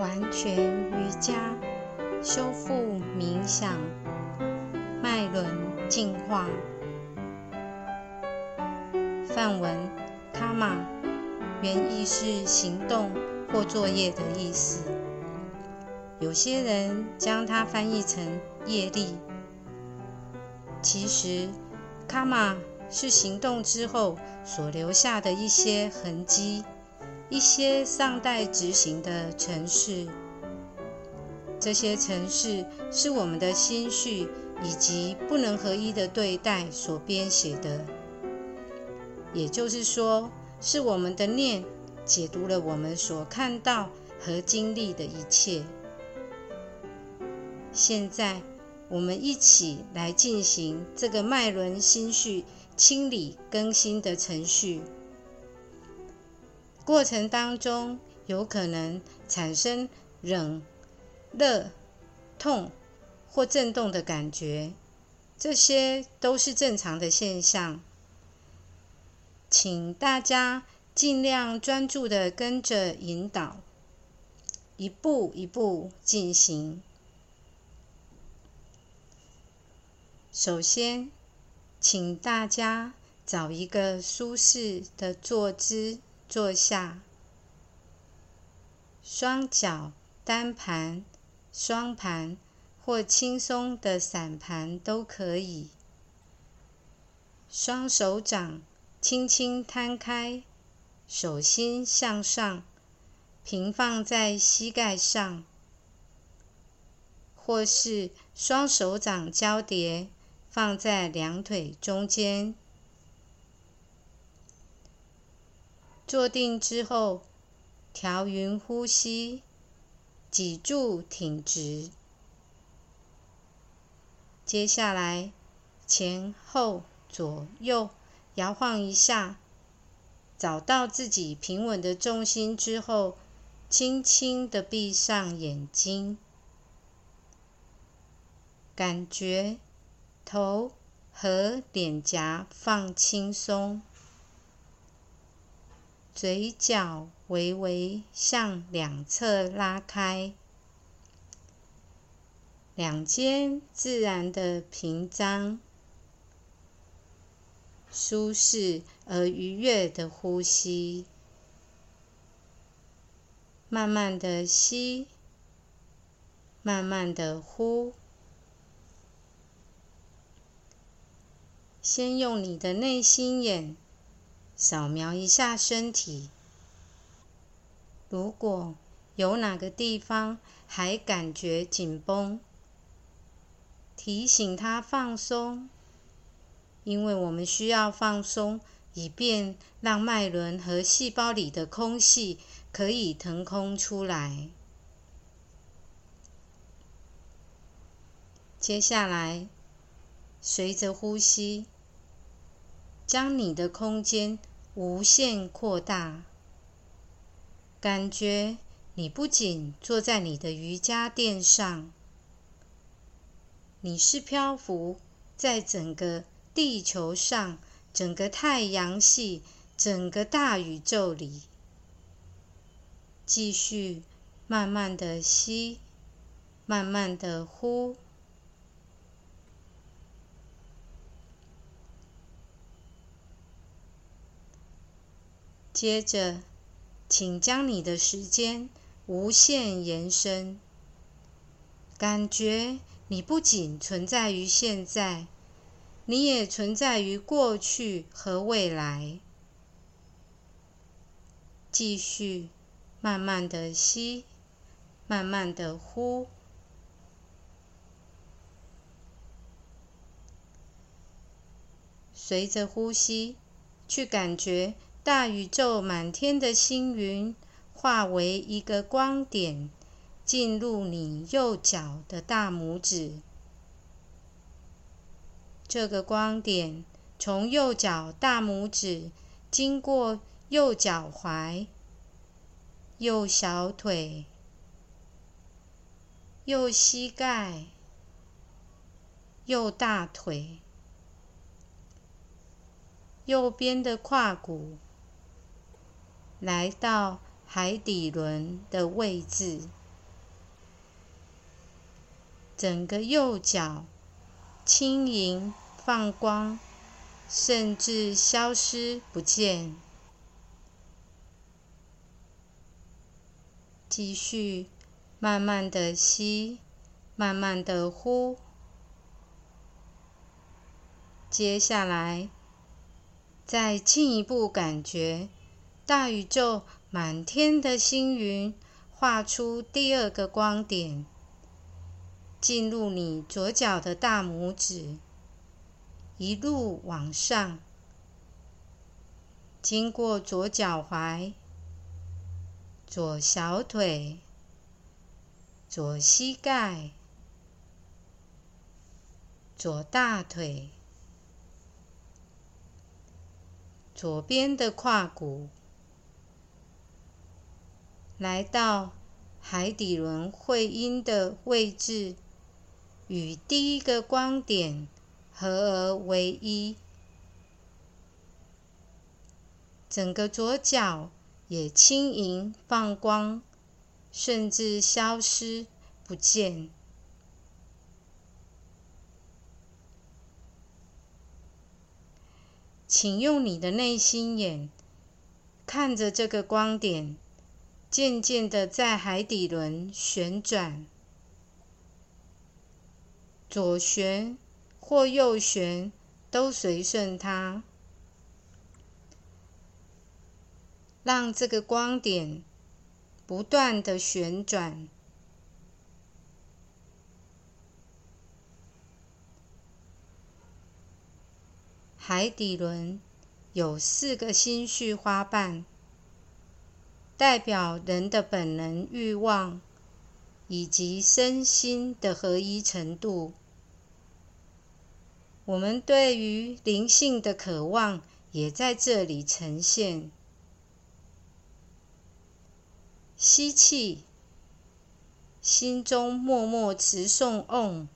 完全瑜伽修复冥想脉轮净化。梵文卡玛原意是行动或作业的意思，有些人将它翻译成业力。其实卡玛是行动之后所留下的一些痕迹。一些尚待执行的城市，这些城市是我们的心绪以及不能合一的对待所编写的，也就是说，是我们的念解读了我们所看到和经历的一切。现在，我们一起来进行这个脉轮心绪清理更新的程序。过程当中有可能产生冷、热、痛或震动的感觉，这些都是正常的现象。请大家尽量专注的跟着引导，一步一步进行。首先，请大家找一个舒适的坐姿。坐下，双脚单盘、双盘或轻松的散盘都可以。双手掌轻轻摊开，手心向上，平放在膝盖上，或是双手掌交叠放在两腿中间。坐定之后，调匀呼吸，脊柱挺直。接下来，前后左右摇晃一下，找到自己平稳的重心之后，轻轻的闭上眼睛，感觉头和脸颊放轻松。嘴角微微向两侧拉开，两肩自然的平张，舒适而愉悦的呼吸，慢慢的吸，慢慢的呼，先用你的内心眼。扫描一下身体，如果有哪个地方还感觉紧绷，提醒他放松，因为我们需要放松，以便让脉轮和细胞里的空气可以腾空出来。接下来，随着呼吸，将你的空间。无限扩大，感觉你不仅坐在你的瑜伽垫上，你是漂浮在整个地球上、整个太阳系、整个大宇宙里。继续慢慢的吸，慢慢的呼。接着，请将你的时间无限延伸，感觉你不仅存在于现在，你也存在于过去和未来。继续慢慢的吸，慢慢的呼，随着呼吸去感觉。大宇宙满天的星云化为一个光点，进入你右脚的大拇指。这个光点从右脚大拇指经过右脚踝、右小腿、右膝盖、右大腿、右边的胯骨。来到海底轮的位置，整个右脚轻盈放光，甚至消失不见。继续慢慢的吸，慢慢的呼。接下来，再进一步感觉大宇宙满天的星云，画出第二个光点。进入你左脚的大拇指，一路往上，经过左脚踝、左小腿、左膝盖、左大腿、左边的胯骨，来到海底轮会阴的位置。与第一个光点合而为一，整个左脚也轻盈放光，甚至消失不见。请用你的内心眼看着这个光点，渐渐的在海底轮旋转。左旋或右旋，都随顺它，让这个光点不断的旋转。海底轮有四个心绪花瓣，代表人的本能、欲望以及身心的合一程度。我们对于灵性的渴望也在这里呈现。吸气，心中默默持诵 “Om”，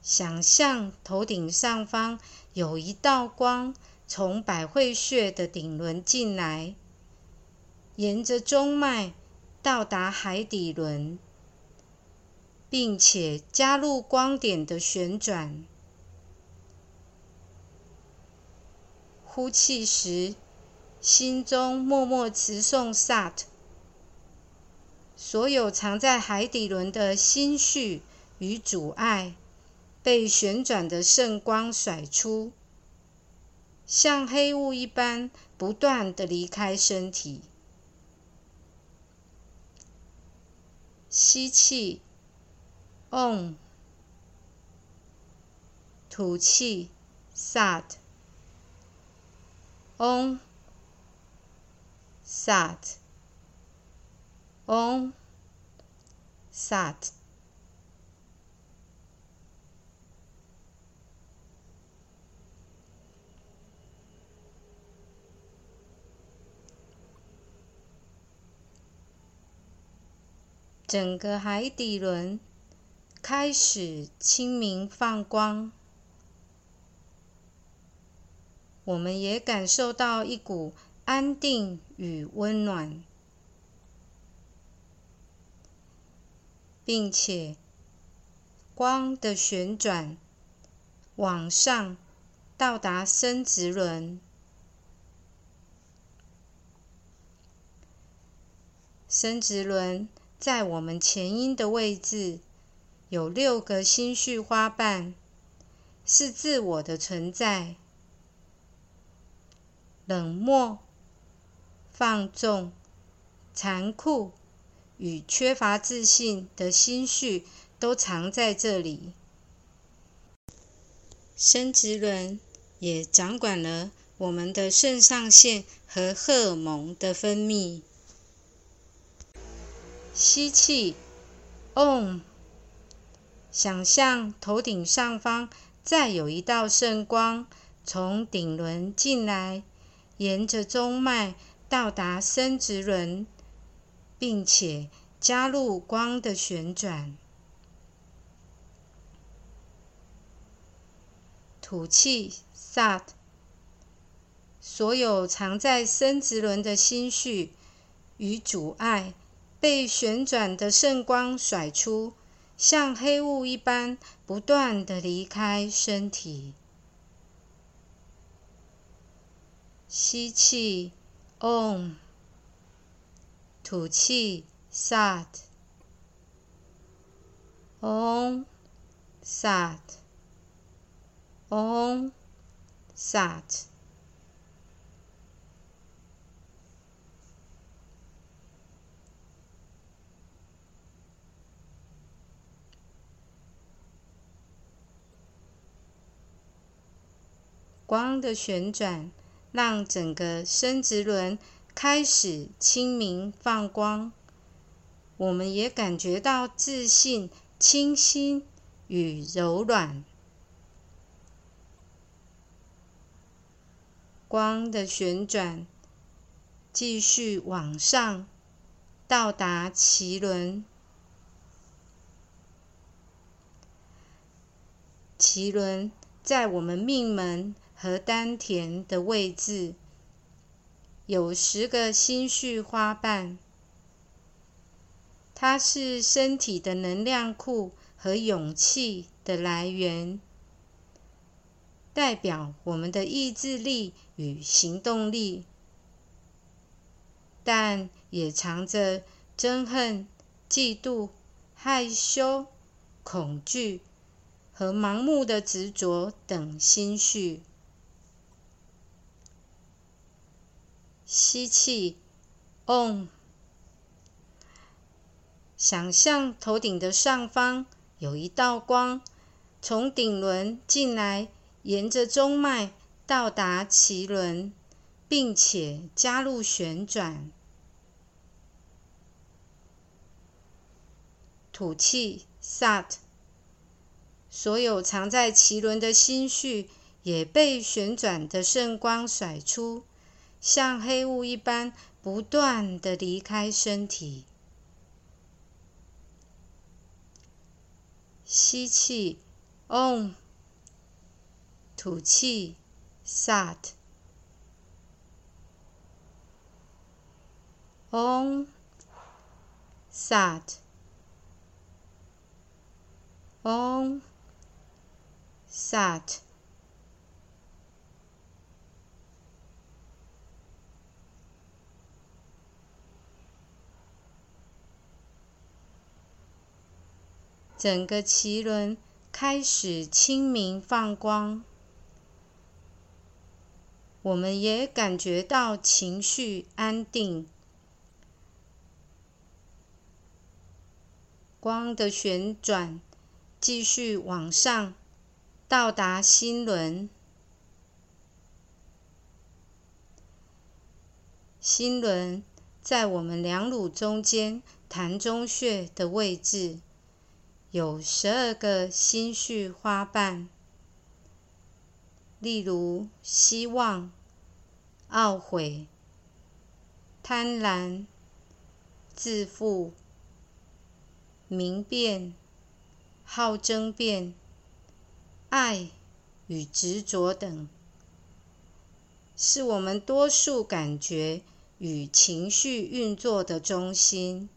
想象头顶上方有一道光从百会穴的顶轮进来，沿着中脉到达海底轮。并且加入光点的旋转。呼气时，心中默默持诵 “Sat”，所有藏在海底轮的心绪与阻碍，被旋转的圣光甩出，像黑雾一般，不断的离开身体。吸气。，on，吐气，Sat。Om，Sat。Om，Sat。整个海底轮。开始清明放光，我们也感受到一股安定与温暖，并且光的旋转往上到达生殖轮，生殖轮在我们前阴的位置。有六个心绪花瓣，是自我的存在。冷漠、放纵、残酷与缺乏自信的心绪都藏在这里。生殖轮也掌管了我们的肾上腺和荷尔蒙的分泌。吸气，Om。想象头顶上方再有一道圣光从顶轮进来，沿着中脉到达生殖轮，并且加入光的旋转。吐气，Sat。所有藏在生殖轮的心绪与阻碍被旋转的圣光甩出。像黑雾一般不断的离开身体。吸气，Om；吐气，Sat；Om，Sat，Om，Sat。光的旋转，让整个生殖轮开始清明放光。我们也感觉到自信、清新与柔软。光的旋转继续往上，到达脐轮。脐轮在我们命门。和丹田的位置有十个心绪花瓣，它是身体的能量库和勇气的来源，代表我们的意志力与行动力，但也藏着憎恨、嫉妒、害羞、恐惧和盲目的执着等心绪。吸气，on。想象头顶的上方有一道光从顶轮进来，沿着中脉到达脐轮，并且加入旋转。吐气，sat。所有藏在脐轮的心绪也被旋转的圣光甩出。像黑雾一般不断的离开身体。吸气，Om；吐气，Sat；Om，Sat。整个脐轮开始清明放光，我们也感觉到情绪安定。光的旋转继续往上，到达心轮。心轮在我们两乳中间膻中穴的位置。有十二个心绪花瓣，例如希望、懊悔、贪婪、自负、明辨、好争辩、爱与执着等，是我们多数感觉与情绪运作的中心。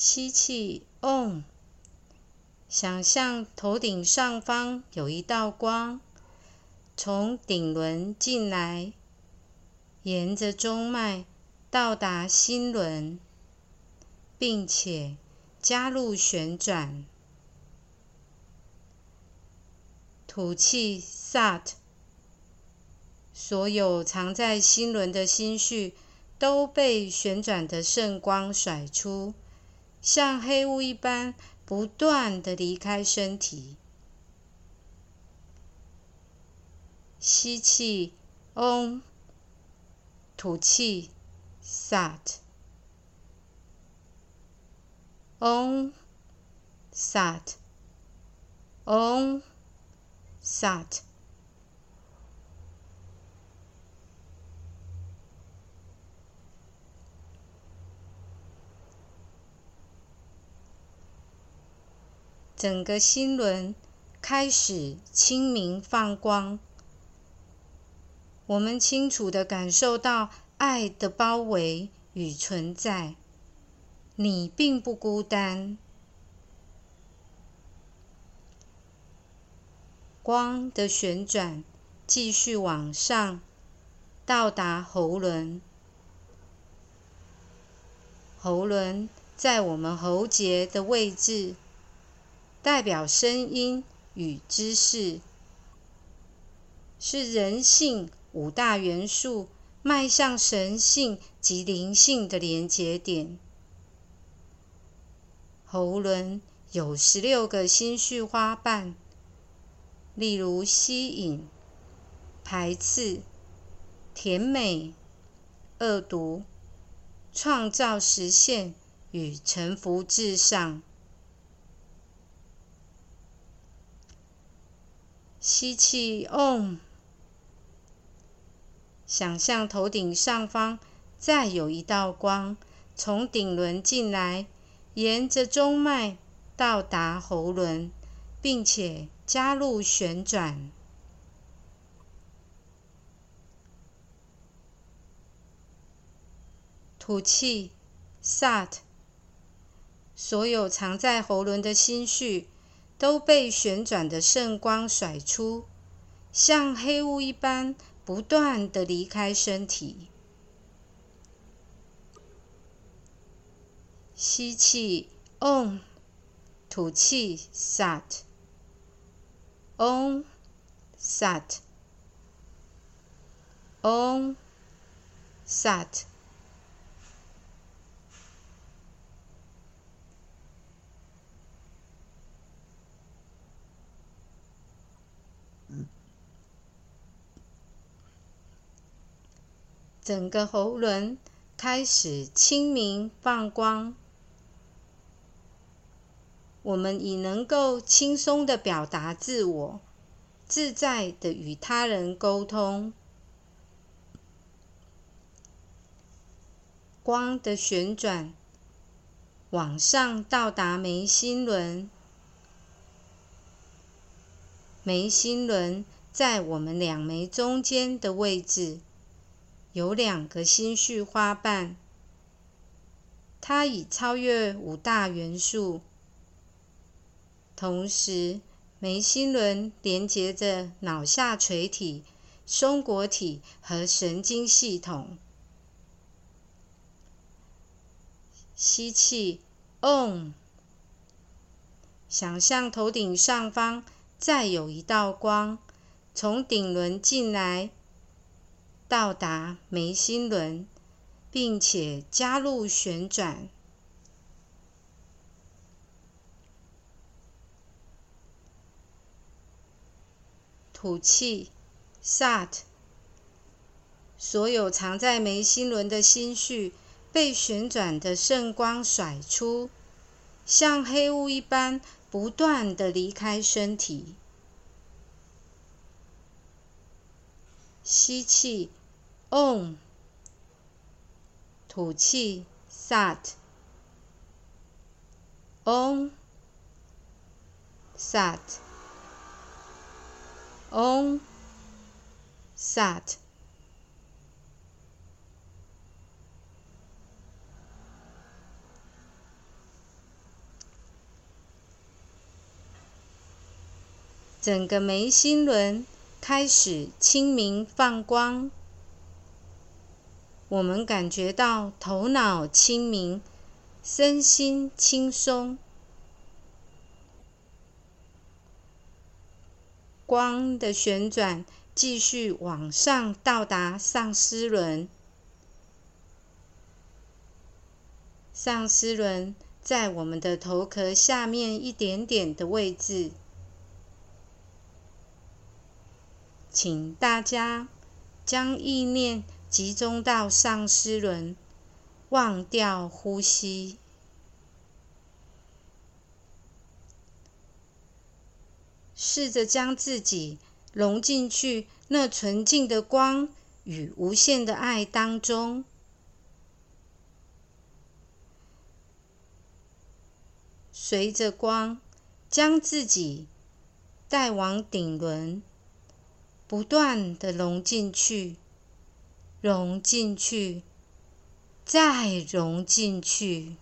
吸气，on。想象头顶上方有一道光，从顶轮进来，沿着中脉到达心轮，并且加入旋转。吐气，sat。所有藏在心轮的心绪都被旋转的圣光甩出。像黑雾一般不断的离开身体。吸气，on；吐气，sat；on；sat；on；sat。整个心轮开始清明放光，我们清楚的感受到爱的包围与存在，你并不孤单。光的旋转继续往上，到达喉轮。喉轮在我们喉结的位置，代表声音与知识，是人性五大元素迈向神性及灵性的连结点。喉轮有十六个心绪花瓣，例如吸引、排斥、甜美、恶毒、创造、实现与臣服至上。吸气，Om，想象头顶上方再有一道光从顶轮进来。沿着中脉到达喉轮，并且加入旋转。吐气，Sat。所有藏在喉轮的心绪都被旋转的圣光甩出，像黑雾一般不断的离开身体。吸气，on；吐气，sat；on；sat；on；sat。整个喉轮开始清明放光。我们已能够轻松的表达自我，自在的与他人沟通。光的旋转往上到达眉心轮，眉心轮在我们两眉中间的位置，有两个心绪花瓣，它已超越五大元素。同时，眉心轮连接着脑下垂体、松果体和神经系统。吸气，On。想象头顶上方再有一道光从顶轮进来，到达眉心轮，并且加入旋转。吐气，Sat。所有藏在眉心轮的心绪被旋转的圣光甩出，像黑雾一般不断的离开身体。吸气，Om。吐气，Sat。Om，Sat。Om Sat。整个眉心轮开始清明放光，我们感觉到头脑清明，身心轻松。光的旋转继续往上到达上司轮，上司轮在我们的头壳下面一点点的位置，请大家将意念集中到上司轮，忘掉呼吸。试着将自己融进去那纯净的光与无限的爱当中，随着光将自己带往顶轮，不断的融进去，融进去，再融进去。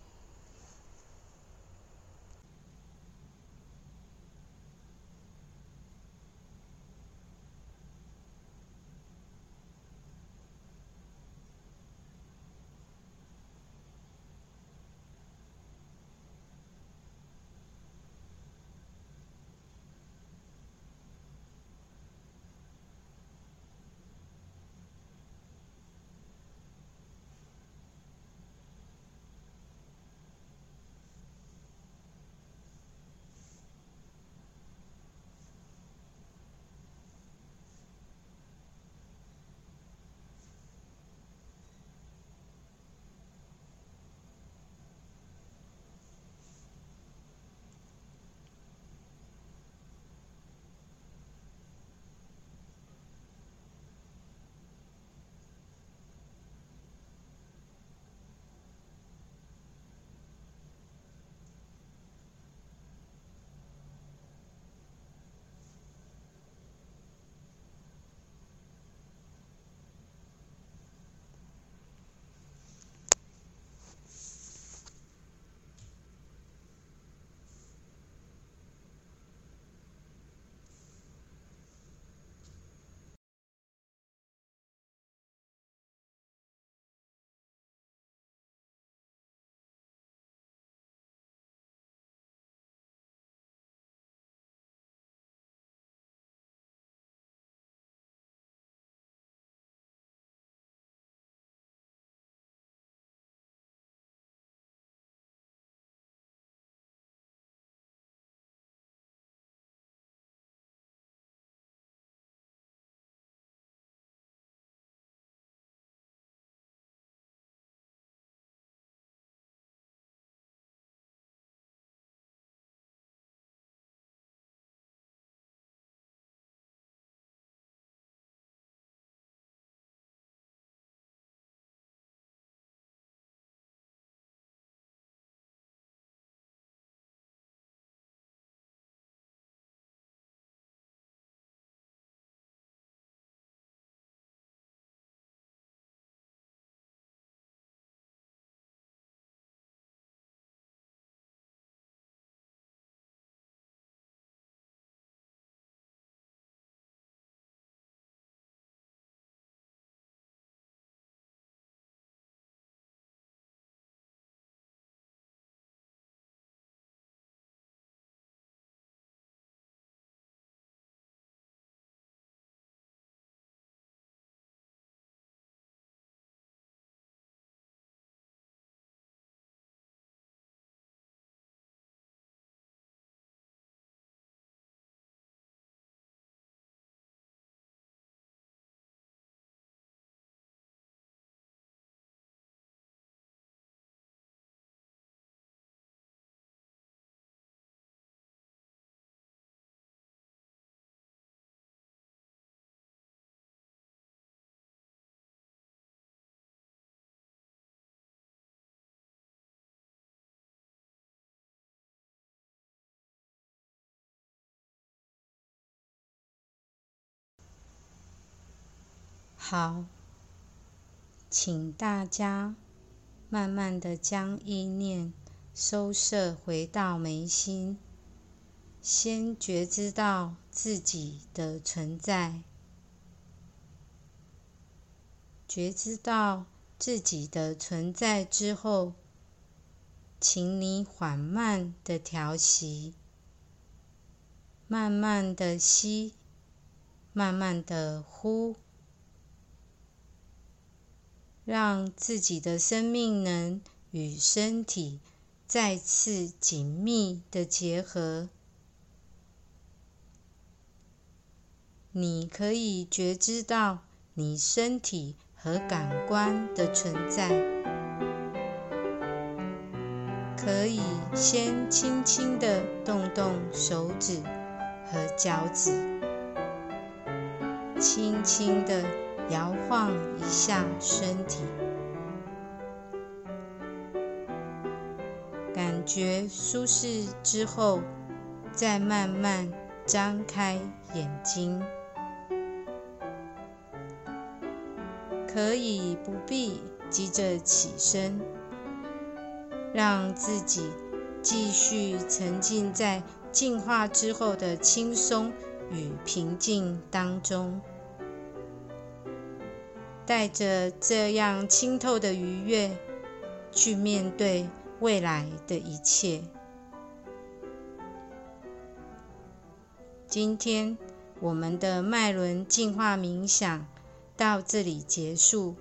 好，请大家慢慢的将意念收摄回到眉心，先觉知到自己的存在，觉知到自己的存在之后，请你缓慢的调息，慢慢的吸，慢慢的呼。让自己的生命能与身体再次紧密的结合。你可以觉知到你身体和感官的存在，可以先轻轻的动动手指和脚趾，轻轻的。摇晃一下身体，感觉舒适之后，再慢慢张开眼睛。可以不必急着起身，让自己继续沉浸在进化之后的轻松与平静当中。带着这样清透的愉悦，去面对未来的一切。今天我们的脉轮净化冥想到这里结束，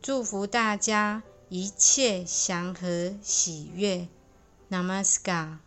祝福大家一切祥和喜悦，Namaskar。